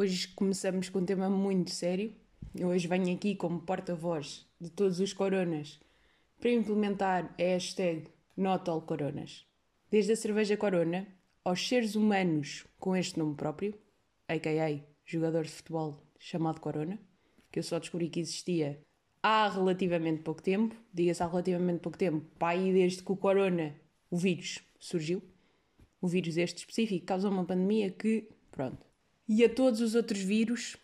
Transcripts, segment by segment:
Hoje começamos com um tema muito sério. Eu hoje venho aqui como porta-voz de todos os coronas para implementar a hashtag NotAllCoronas. Desde a cerveja Corona aos seres humanos com este nome próprio, a.k.a. jogador de futebol chamado Corona, que eu só descobri que existia há relativamente pouco tempo, diga-se há relativamente pouco tempo, para aí desde que o Corona, o vírus, surgiu. O vírus este específico causou uma pandemia que, pronto. E a todos os outros vírus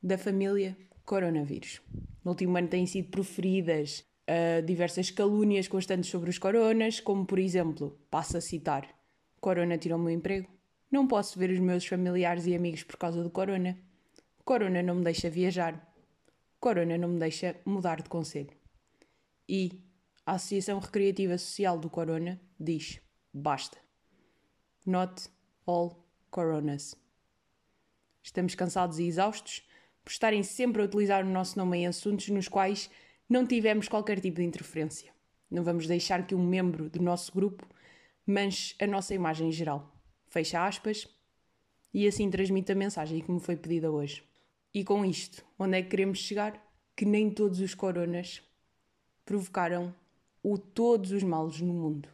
da família coronavírus. No último ano têm sido proferidas uh, diversas calúnias constantes sobre os coronas, como por exemplo, passo a citar: Corona tirou o meu emprego. Não posso ver os meus familiares e amigos por causa do corona. Corona não me deixa viajar. Corona não me deixa mudar de conselho. E a Associação Recreativa Social do Corona diz: basta. Not all coronas. Estamos cansados e exaustos por estarem sempre a utilizar o nosso nome em assuntos nos quais não tivemos qualquer tipo de interferência. Não vamos deixar que um membro do nosso grupo manche a nossa imagem geral. Fecha aspas e assim transmite a mensagem que me foi pedida hoje. E com isto, onde é que queremos chegar? Que nem todos os coronas provocaram o todos os males no mundo.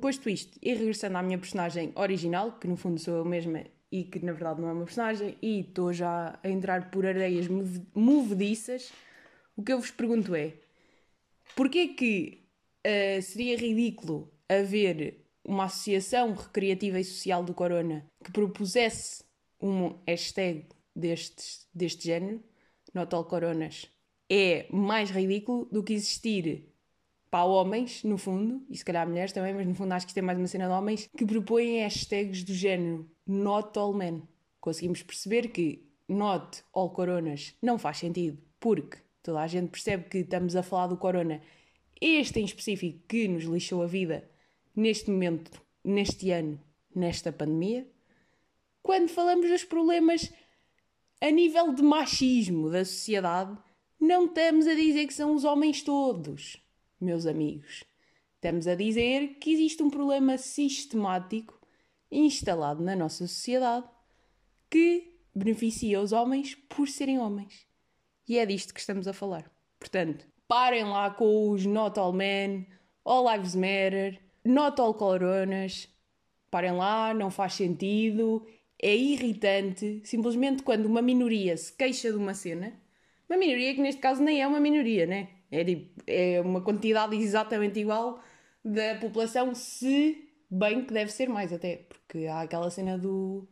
Posto isto, e regressando à minha personagem original, que no fundo sou eu mesma e que na verdade não é uma personagem, e estou já a entrar por areias movediças, o que eu vos pergunto é: porquê que uh, seria ridículo haver uma associação recreativa e social do Corona que propusesse um hashtag destes, deste género, Not All Coronas, é mais ridículo do que existir para homens, no fundo, e se calhar mulheres também, mas no fundo acho que isto é mais uma cena de homens, que propõem hashtags do género Not All Men. Conseguimos perceber que Not All Coronas não faz sentido, porque toda a gente percebe que estamos a falar do Corona, este em específico que nos lixou a vida neste momento, neste ano, nesta pandemia. Quando falamos dos problemas a nível de machismo da sociedade, não estamos a dizer que são os homens todos meus amigos. Estamos a dizer que existe um problema sistemático instalado na nossa sociedade que beneficia os homens por serem homens. E é disto que estamos a falar. Portanto, parem lá com os Not All Men, All Lives Matter, Not All Coronas. Parem lá, não faz sentido, é irritante. Simplesmente quando uma minoria se queixa de uma cena, uma minoria que neste caso nem é uma minoria, né? É, tipo, é uma quantidade exatamente igual da população, se bem que deve ser mais até, porque há aquela cena do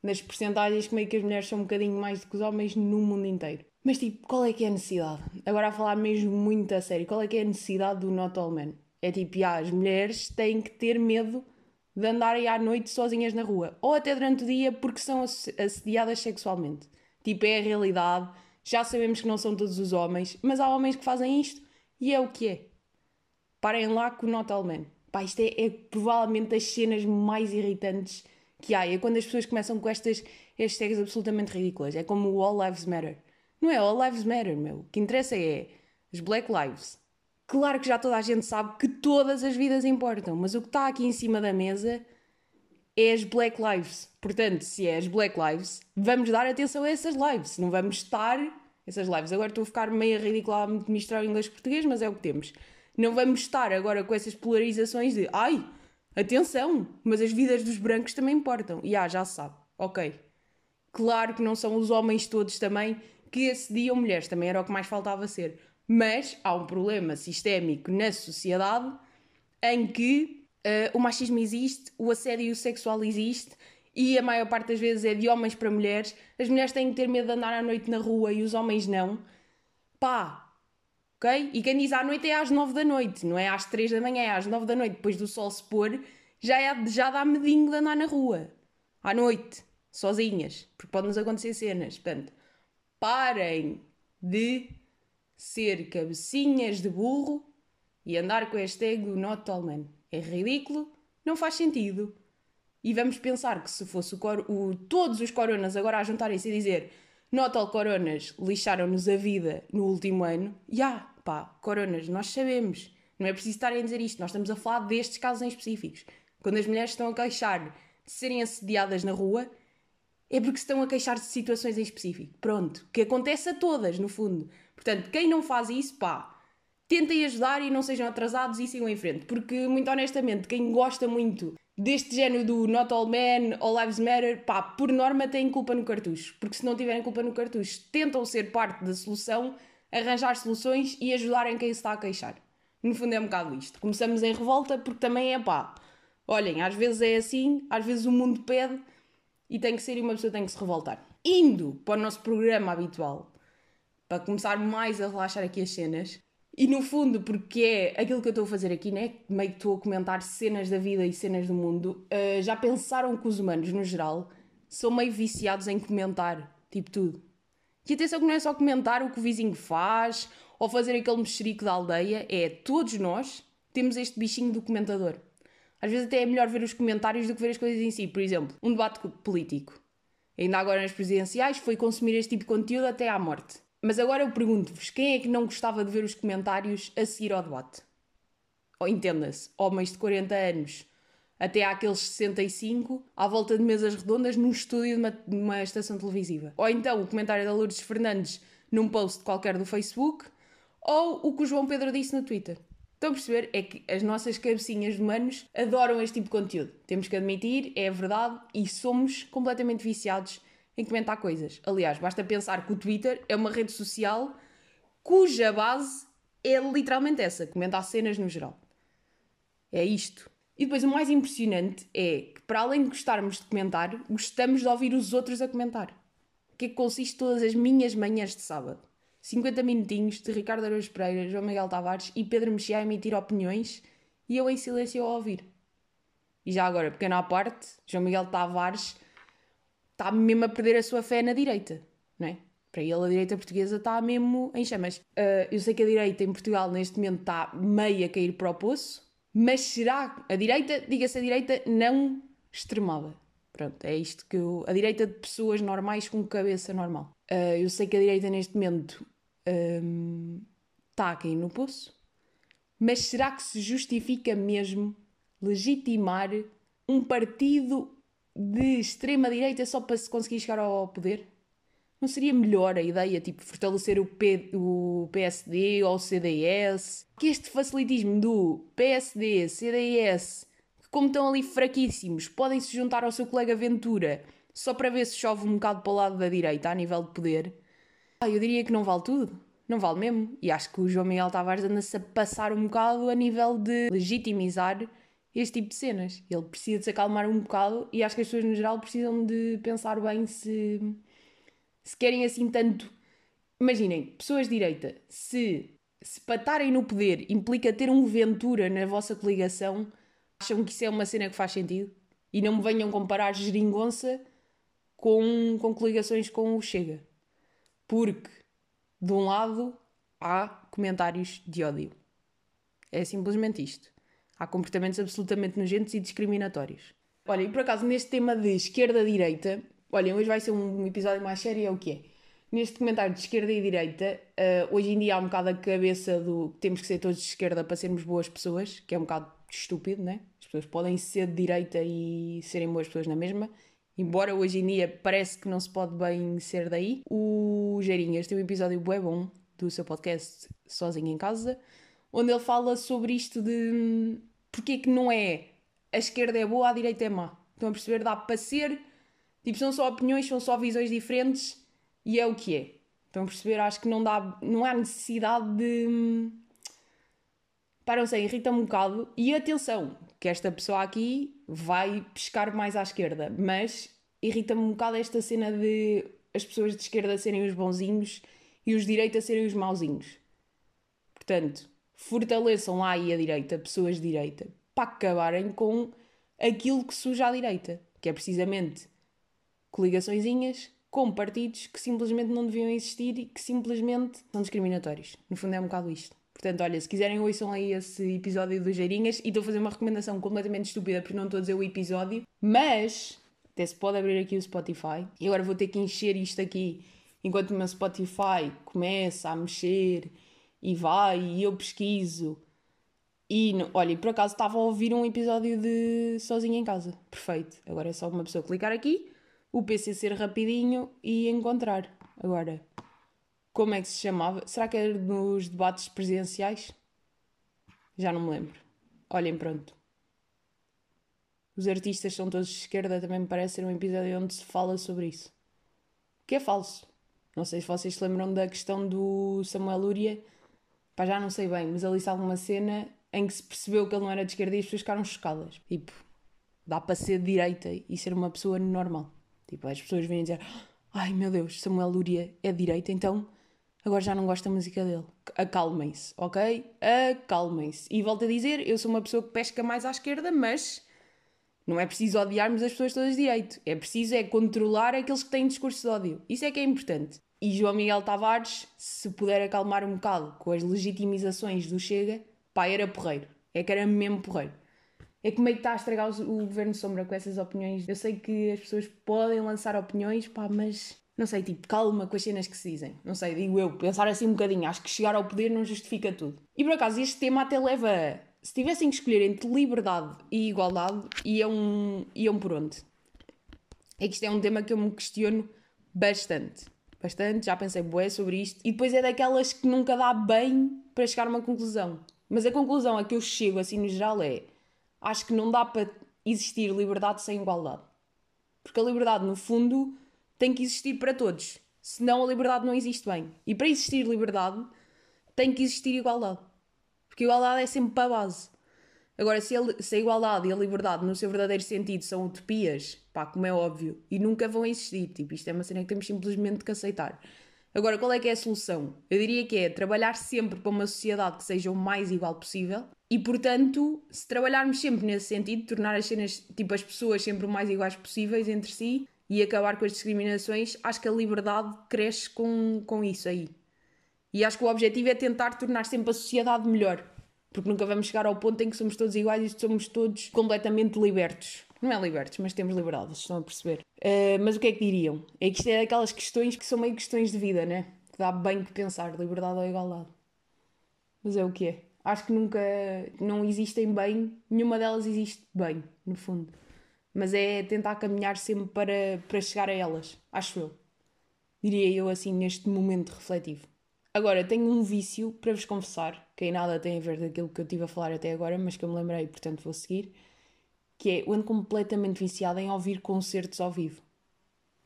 nas percentagens que meio que as mulheres são um bocadinho mais do que os homens no mundo inteiro. Mas tipo, qual é que é a necessidade? Agora a falar mesmo muito a sério, qual é que é a necessidade do Not All Men? É tipo, as mulheres têm que ter medo de andarem à noite sozinhas na rua, ou até durante o dia porque são assediadas sexualmente. Tipo, é a realidade já sabemos que não são todos os homens, mas há homens que fazem isto e é o que é. Parem lá com o Not All. Pá, isto é, é, provavelmente das cenas mais irritantes que há. É quando as pessoas começam com estas hashtags absolutamente ridículas. É como o All Lives Matter. Não é All Lives Matter, meu. O que interessa é as Black Lives. Claro que já toda a gente sabe que todas as vidas importam, mas o que está aqui em cima da mesa é as Black Lives. Portanto, se é as Black Lives, vamos dar atenção a essas lives. Não vamos estar. Essas lives. Agora estou a ficar meio ridícula a misturar inglês e português, mas é o que temos. Não vamos estar agora com essas polarizações de ai, atenção, mas as vidas dos brancos também importam. E ah, já se sabe. Ok. Claro que não são os homens todos também que assediam mulheres, também era o que mais faltava ser. Mas há um problema sistémico na sociedade em que Uh, o machismo existe, o assédio sexual existe e a maior parte das vezes é de homens para mulheres. As mulheres têm que ter medo de andar à noite na rua e os homens não. Pá, ok? E quem diz à noite é às nove da noite, não é às três da manhã, é às nove da noite, depois do sol se pôr, já, é, já dá medinho de andar na rua. À noite, sozinhas, porque podem nos acontecer cenas. Portanto, parem de ser cabecinhas de burro e andar com a hashtag do Not. É ridículo, não faz sentido. E vamos pensar que se fosse o, o todos os coronas agora a juntarem-se e dizer Not all coronas lixaram-nos a vida no último ano, já, yeah, pá, coronas, nós sabemos. Não é preciso estarem a dizer isto, nós estamos a falar destes casos em específicos. Quando as mulheres estão a queixar de serem assediadas na rua, é porque estão a queixar-se de situações em específico. Pronto, que acontece a todas, no fundo. Portanto, quem não faz isso, pá, tentem ajudar e não sejam atrasados e sigam em frente. Porque, muito honestamente, quem gosta muito deste género do Not All Men, All Lives Matter, pá, por norma têm culpa no cartucho. Porque se não tiverem culpa no cartucho, tentam ser parte da solução, arranjar soluções e ajudarem quem se está a queixar. No fundo é um bocado isto. Começamos em revolta porque também é pá. Olhem, às vezes é assim, às vezes o mundo pede e tem que ser e uma pessoa tem que se revoltar. Indo para o nosso programa habitual, para começar mais a relaxar aqui as cenas, e no fundo, porque é aquilo que eu estou a fazer aqui, né? Meio que estou a comentar cenas da vida e cenas do mundo, uh, já pensaram que os humanos, no geral, são meio viciados em comentar, tipo tudo. E atenção que não é só comentar o que o vizinho faz ou fazer aquele mexerico da aldeia, é todos nós temos este bichinho do comentador. Às vezes até é melhor ver os comentários do que ver as coisas em si. Por exemplo, um debate político. Ainda agora nas presidenciais foi consumir este tipo de conteúdo até à morte. Mas agora eu pergunto-vos, quem é que não gostava de ver os comentários a seguir ao debate? Ou entenda-se, homens de 40 anos até àqueles 65 à volta de mesas redondas num estúdio de uma, de uma estação televisiva. Ou então o comentário da Lourdes Fernandes num post qualquer do Facebook, ou o que o João Pedro disse no Twitter. Estão a perceber? É que as nossas cabecinhas de humanos adoram este tipo de conteúdo. Temos que admitir, é verdade, e somos completamente viciados em comentar coisas. Aliás, basta pensar que o Twitter é uma rede social cuja base é literalmente essa, comentar cenas no geral. É isto. E depois o mais impressionante é que, para além de gostarmos de comentar, gostamos de ouvir os outros a comentar. O que é que consiste todas as minhas manhãs de sábado? 50 minutinhos de Ricardo Araújo Pereira, João Miguel Tavares e Pedro Mexia a emitir opiniões e eu em silêncio a ouvir. E já agora, pequena à parte, João Miguel Tavares está mesmo a perder a sua fé na direita, não é? Para ele, a direita portuguesa está mesmo em chamas. Uh, eu sei que a direita em Portugal, neste momento, está meio a cair para o poço, mas será a direita, diga-se a direita, não extremada? Pronto, é isto que eu, a direita de pessoas normais com cabeça normal. Uh, eu sei que a direita, neste momento, um, está a cair no poço, mas será que se justifica mesmo legitimar um partido de extrema-direita só para se conseguir chegar ao poder? Não seria melhor a ideia, tipo, fortalecer o, P, o PSD ou o CDS? Que este facilitismo do PSD, CDS, que como estão ali fraquíssimos, podem se juntar ao seu colega Ventura só para ver se chove um bocado para o lado da direita a nível de poder. Ah, eu diria que não vale tudo. Não vale mesmo. E acho que o João Miguel Tavares anda-se a passar um bocado a nível de legitimizar este tipo de cenas. Ele precisa de se acalmar um bocado e acho que as pessoas no geral precisam de pensar bem se, se querem assim tanto. Imaginem, pessoas de direita, se, se patarem no poder implica ter um Ventura na vossa coligação, acham que isso é uma cena que faz sentido? E não me venham comparar geringonça com, com coligações com o Chega. Porque, de um lado, há comentários de ódio. É simplesmente isto. Há comportamentos absolutamente nojentos e discriminatórios. Olha, e por acaso, neste tema de esquerda-direita, olhem, hoje vai ser um episódio mais sério, é o que é. Neste comentário de esquerda e direita, uh, hoje em dia há um bocado a cabeça do que temos que ser todos de esquerda para sermos boas pessoas, que é um bocado estúpido, né? As pessoas podem ser de direita e serem boas pessoas na mesma, embora hoje em dia parece que não se pode bem ser daí. O Geirinhas tem um episódio bem bom do seu podcast Sozinho em Casa, onde ele fala sobre isto de hum, porque é que não é a esquerda é boa, a direita é má. Estão a perceber? Dá para ser. Tipo, são só opiniões, são só visões diferentes e é o que é. Estão a perceber? Acho que não dá. Não há necessidade de. Pá, não sei, irrita-me um bocado. E atenção, que esta pessoa aqui vai pescar mais à esquerda, mas irrita-me um bocado esta cena de as pessoas de esquerda serem os bonzinhos e os de direita serem os mauzinhos. Portanto, fortaleçam lá aí a direita, pessoas de direita, para acabarem com aquilo que suja à direita, que é precisamente coligaçõezinhas com partidos que simplesmente não deviam existir e que simplesmente são discriminatórios. No fundo é um bocado isto. Portanto, olha, se quiserem ouçam aí esse episódio dos Geirinhas e estou a fazer uma recomendação completamente estúpida porque não estou a dizer o episódio, mas até se pode abrir aqui o Spotify e agora vou ter que encher isto aqui enquanto o meu Spotify começa a mexer e vai e eu pesquiso. E olha, por acaso estava a ouvir um episódio de Sozinha em Casa. Perfeito. Agora é só uma pessoa clicar aqui, o PC ser rapidinho e encontrar. Agora, como é que se chamava? Será que era nos debates presidenciais? Já não me lembro. Olhem, pronto. Os artistas são todos de esquerda, também me parece ser um episódio onde se fala sobre isso. Que é falso. Não sei se vocês se lembram da questão do Samuel Luria. Pá, já não sei bem, mas ali está alguma cena em que se percebeu que ele não era de esquerda e as pessoas ficaram chocadas. Tipo, dá para ser de direita e ser uma pessoa normal. Tipo, as pessoas vêm dizer: Ai meu Deus, Samuel Luria é de direita, então agora já não gosto da música dele. Acalmem-se, ok? Acalmem-se. E volto a dizer: eu sou uma pessoa que pesca mais à esquerda, mas não é preciso odiarmos as pessoas todas de direito. É preciso é controlar aqueles que têm discurso de ódio. Isso é que é importante. E João Miguel Tavares, se puder acalmar um bocado com as legitimizações do Chega, pá, era porreiro. É que era mesmo porreiro. É como é que está a estragar o, Governo Sombra com essas opiniões. Eu sei que as pessoas podem lançar opiniões, pá, mas não sei, tipo, calma com as cenas que se dizem. Não sei, digo eu, pensar assim um bocadinho. Acho que chegar ao poder não justifica tudo. E por acaso, este tema até leva se tivessem que escolher entre liberdade e igualdade, iam, iam por onde? É que isto é um tema que eu me questiono bastante. Bastante, já pensei bué sobre isto. E depois é daquelas que nunca dá bem para chegar a uma conclusão. Mas a conclusão a que eu chego, assim no geral, é: acho que não dá para existir liberdade sem igualdade. Porque a liberdade, no fundo, tem que existir para todos. Senão a liberdade não existe bem. E para existir liberdade, tem que existir igualdade. Porque igualdade é sempre para a base. Agora, se se a igualdade e a liberdade, no seu verdadeiro sentido, são utopias, pá, como é óbvio, e nunca vão existir, tipo, isto é uma cena que temos simplesmente que aceitar. Agora, qual é que é a solução? Eu diria que é trabalhar sempre para uma sociedade que seja o mais igual possível e, portanto, se trabalharmos sempre nesse sentido, tornar as cenas, tipo, as pessoas sempre o mais iguais possíveis entre si e acabar com as discriminações, acho que a liberdade cresce com, com isso aí. E acho que o objetivo é tentar tornar sempre a sociedade melhor. Porque nunca vamos chegar ao ponto em que somos todos iguais e somos todos completamente libertos. Não é libertos, mas temos liberdade, estão a perceber. Uh, mas o que é que diriam? É que isto é daquelas questões que são meio questões de vida, né? Que dá bem que pensar, liberdade ou igualdade. Mas é o que é. Acho que nunca. não existem bem, nenhuma delas existe bem, no fundo. Mas é tentar caminhar sempre para, para chegar a elas, acho eu. Diria eu assim, neste momento refletivo. Agora, tenho um vício para vos confessar, que em nada tem a ver daquilo que eu estive a falar até agora, mas que eu me lembrei, portanto vou seguir, que é, eu ando completamente viciada em ouvir concertos ao vivo.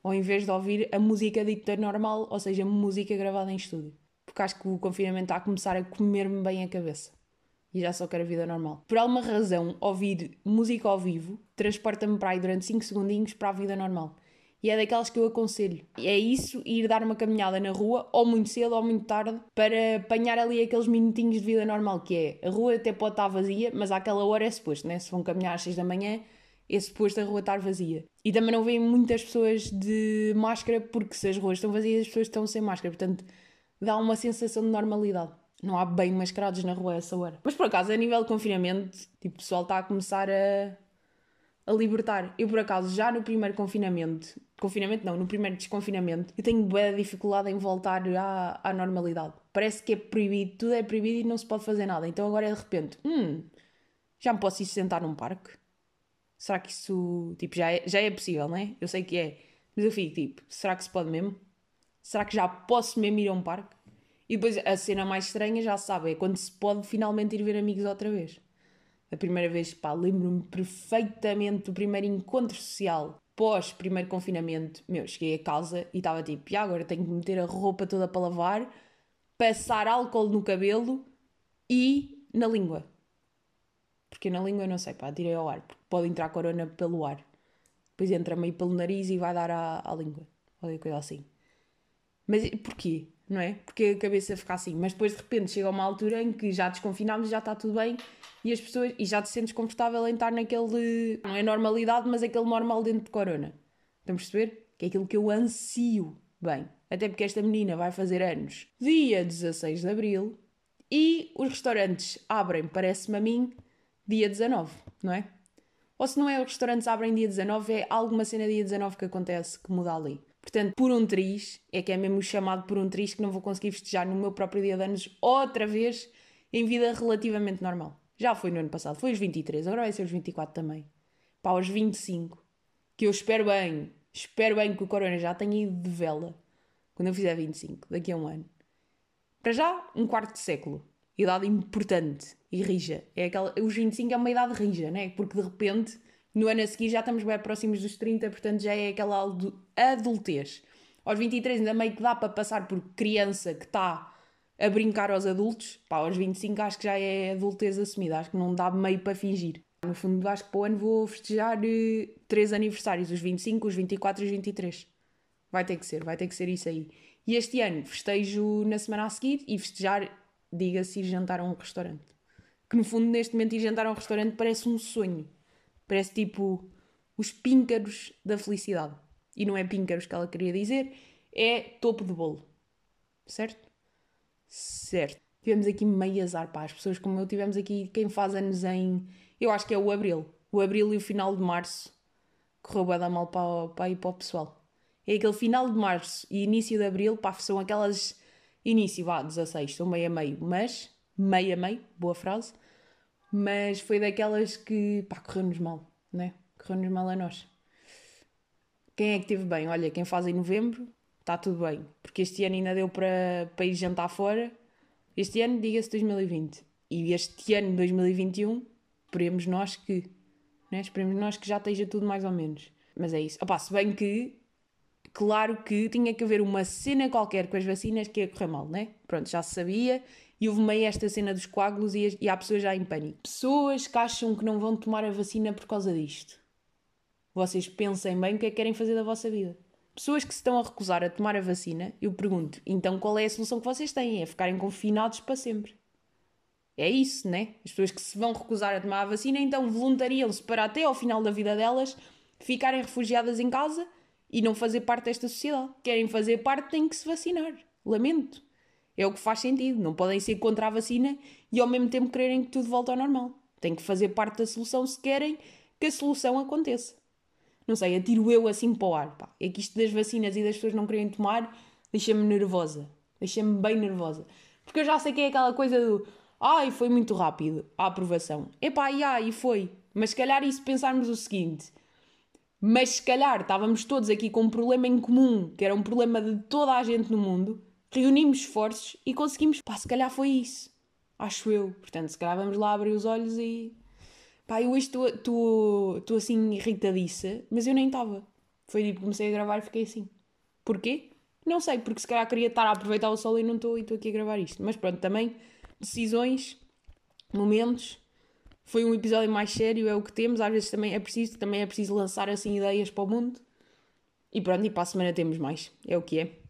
Ou em vez de ouvir a música dita normal, ou seja, música gravada em estúdio. Porque acho que o confinamento está a começar a comer-me bem a cabeça. E já só quero a vida normal. Por alguma razão, ouvir música ao vivo transporta-me para aí durante 5 segundinhos para a vida normal e é daquelas que eu aconselho. É isso, ir dar uma caminhada na rua, ou muito cedo ou muito tarde, para apanhar ali aqueles minutinhos de vida normal, que é a rua até pode estar vazia, mas àquela hora é suposto, né? Se vão caminhar às 6 da manhã, é suposto a rua estar vazia. E também não veem muitas pessoas de máscara, porque se as ruas estão vazias, as pessoas estão sem máscara. Portanto, dá uma sensação de normalidade. Não há bem mascarados na rua a essa hora. Mas por acaso, a nível de confinamento, tipo, o pessoal está a começar a, a libertar. Eu, por acaso, já no primeiro confinamento, confinamento não, no primeiro desconfinamento, eu tenho boa dificuldade em voltar à, à normalidade. Parece que é proibido, tudo é proibido e não se pode fazer nada. Então agora de repente, hum, já me posso ir sentar num parque? Será que isso, tipo, já é, já é possível, não é? Eu sei que é. Mas eu fico tipo, será que se pode mesmo? Será que já posso mesmo ir a um parque? E depois a cena mais estranha, já sabe, é quando se pode finalmente ir ver amigos outra vez a primeira vez, pá, lembro-me perfeitamente do primeiro encontro social pós primeiro confinamento. Meu, cheguei a casa e estava tipo, e agora tenho que meter a roupa toda para lavar, passar álcool no cabelo e na língua. Porque na língua eu não sei, pá, tirei ao ar, porque pode entrar corona pelo ar. Depois entra meio pelo nariz e vai dar à, à língua. Ou coisa assim. Mas porquê? Não é? Porque a cabeça fica assim. Mas depois de repente chega uma altura em que já desconfinámos, já está tudo bem e as pessoas e já te sentes confortável em estar naquele não é normalidade, mas aquele normal dentro de corona. Estão a perceber? Que é aquilo que eu ansio. Bem, até porque esta menina vai fazer anos dia 16 de Abril e os restaurantes abrem, parece-me a mim, dia 19, não é? Ou se não é os restaurantes abrem dia 19, é alguma cena dia 19 que acontece que muda ali. Portanto, por um triz, é que é mesmo chamado por um triz que não vou conseguir festejar no meu próprio dia de anos outra vez em vida relativamente normal. Já foi no ano passado, foi os 23, agora vai ser os 24 também. Pá, os 25, que eu espero bem Espero bem que o Corona já tenha ido de vela quando eu fizer 25, daqui a um ano. Para já, um quarto de século. Idade importante e rija. É aquela, os 25 é uma idade rija, né? Porque de repente, no ano a seguir, já estamos bem próximos dos 30, portanto já é aquela adultez. Aos 23 ainda meio que dá para passar por criança que está a brincar aos adultos. Pá, aos 25 acho que já é adultez assumida. Acho que não dá meio para fingir. No fundo, acho que para o ano vou festejar uh, três aniversários: os 25, os 24 e os 23. Vai ter que ser, vai ter que ser isso aí. E este ano festejo na semana a seguir e festejar, diga-se, ir jantar a um restaurante. Que no fundo, neste momento, ir jantar a um restaurante parece um sonho. Parece tipo os píncaros da felicidade. E não é píncaros que ela queria dizer, é topo de bolo. Certo? Certo. Tivemos aqui meio azar, pá. As pessoas como eu tivemos aqui, quem faz anos em eu acho que é o abril. O abril e o final de março correu bem da mal para, para para o pessoal. É aquele final de março e início de abril, pá, são aquelas. Início, vá, 16, são meio a meio, mas. Meio a meio, boa frase. Mas foi daquelas que, pá, correu-nos mal, né? Correu-nos mal a nós. Quem é que teve bem? Olha, quem faz em novembro, está tudo bem. Porque este ano ainda deu para, para ir jantar fora. Este ano, diga-se 2020. E este ano, 2021, Esperemos nós que. Né? Esperemos nós que já esteja tudo mais ou menos. Mas é isso. Opa, se bem que. Claro que tinha que haver uma cena qualquer com as vacinas que ia correr mal, né? Pronto, já se sabia. E houve meio esta cena dos coágulos e, e há pessoas já em pânico. Pessoas que acham que não vão tomar a vacina por causa disto. Vocês pensem bem o que é que querem fazer da vossa vida. Pessoas que se estão a recusar a tomar a vacina, eu pergunto, então qual é a solução que vocês têm? É ficarem confinados para sempre. É isso, né? As pessoas que se vão recusar a tomar a vacina, então voluntariam-se para até ao final da vida delas ficarem refugiadas em casa e não fazer parte desta sociedade. Querem fazer parte, têm que se vacinar. Lamento. É o que faz sentido. Não podem ser contra a vacina e ao mesmo tempo quererem que tudo volte ao normal. Têm que fazer parte da solução se querem que a solução aconteça. Não sei, atiro eu assim para o ar. Pá. É que isto das vacinas e das pessoas não querem tomar deixa-me nervosa. Deixa-me bem nervosa. Porque eu já sei que é aquela coisa do Ai, foi muito rápido a aprovação. Epá, e ai, foi. Mas se calhar e se pensarmos o seguinte... Mas se calhar estávamos todos aqui com um problema em comum, que era um problema de toda a gente no mundo, reunimos esforços e conseguimos. Pá, se calhar foi isso. Acho eu. Portanto, se calhar vamos lá abrir os olhos e. Pá, eu hoje estou assim irritadiça, mas eu nem estava. Foi tipo, comecei a gravar e fiquei assim. Porquê? Não sei, porque se calhar queria estar a aproveitar o sol e não estou e estou aqui a gravar isto. Mas pronto, também decisões, momentos. Foi um episódio mais sério, é o que temos. Às vezes também é preciso, também é preciso lançar assim ideias para o mundo. E pronto, e para a semana temos mais. É o que é.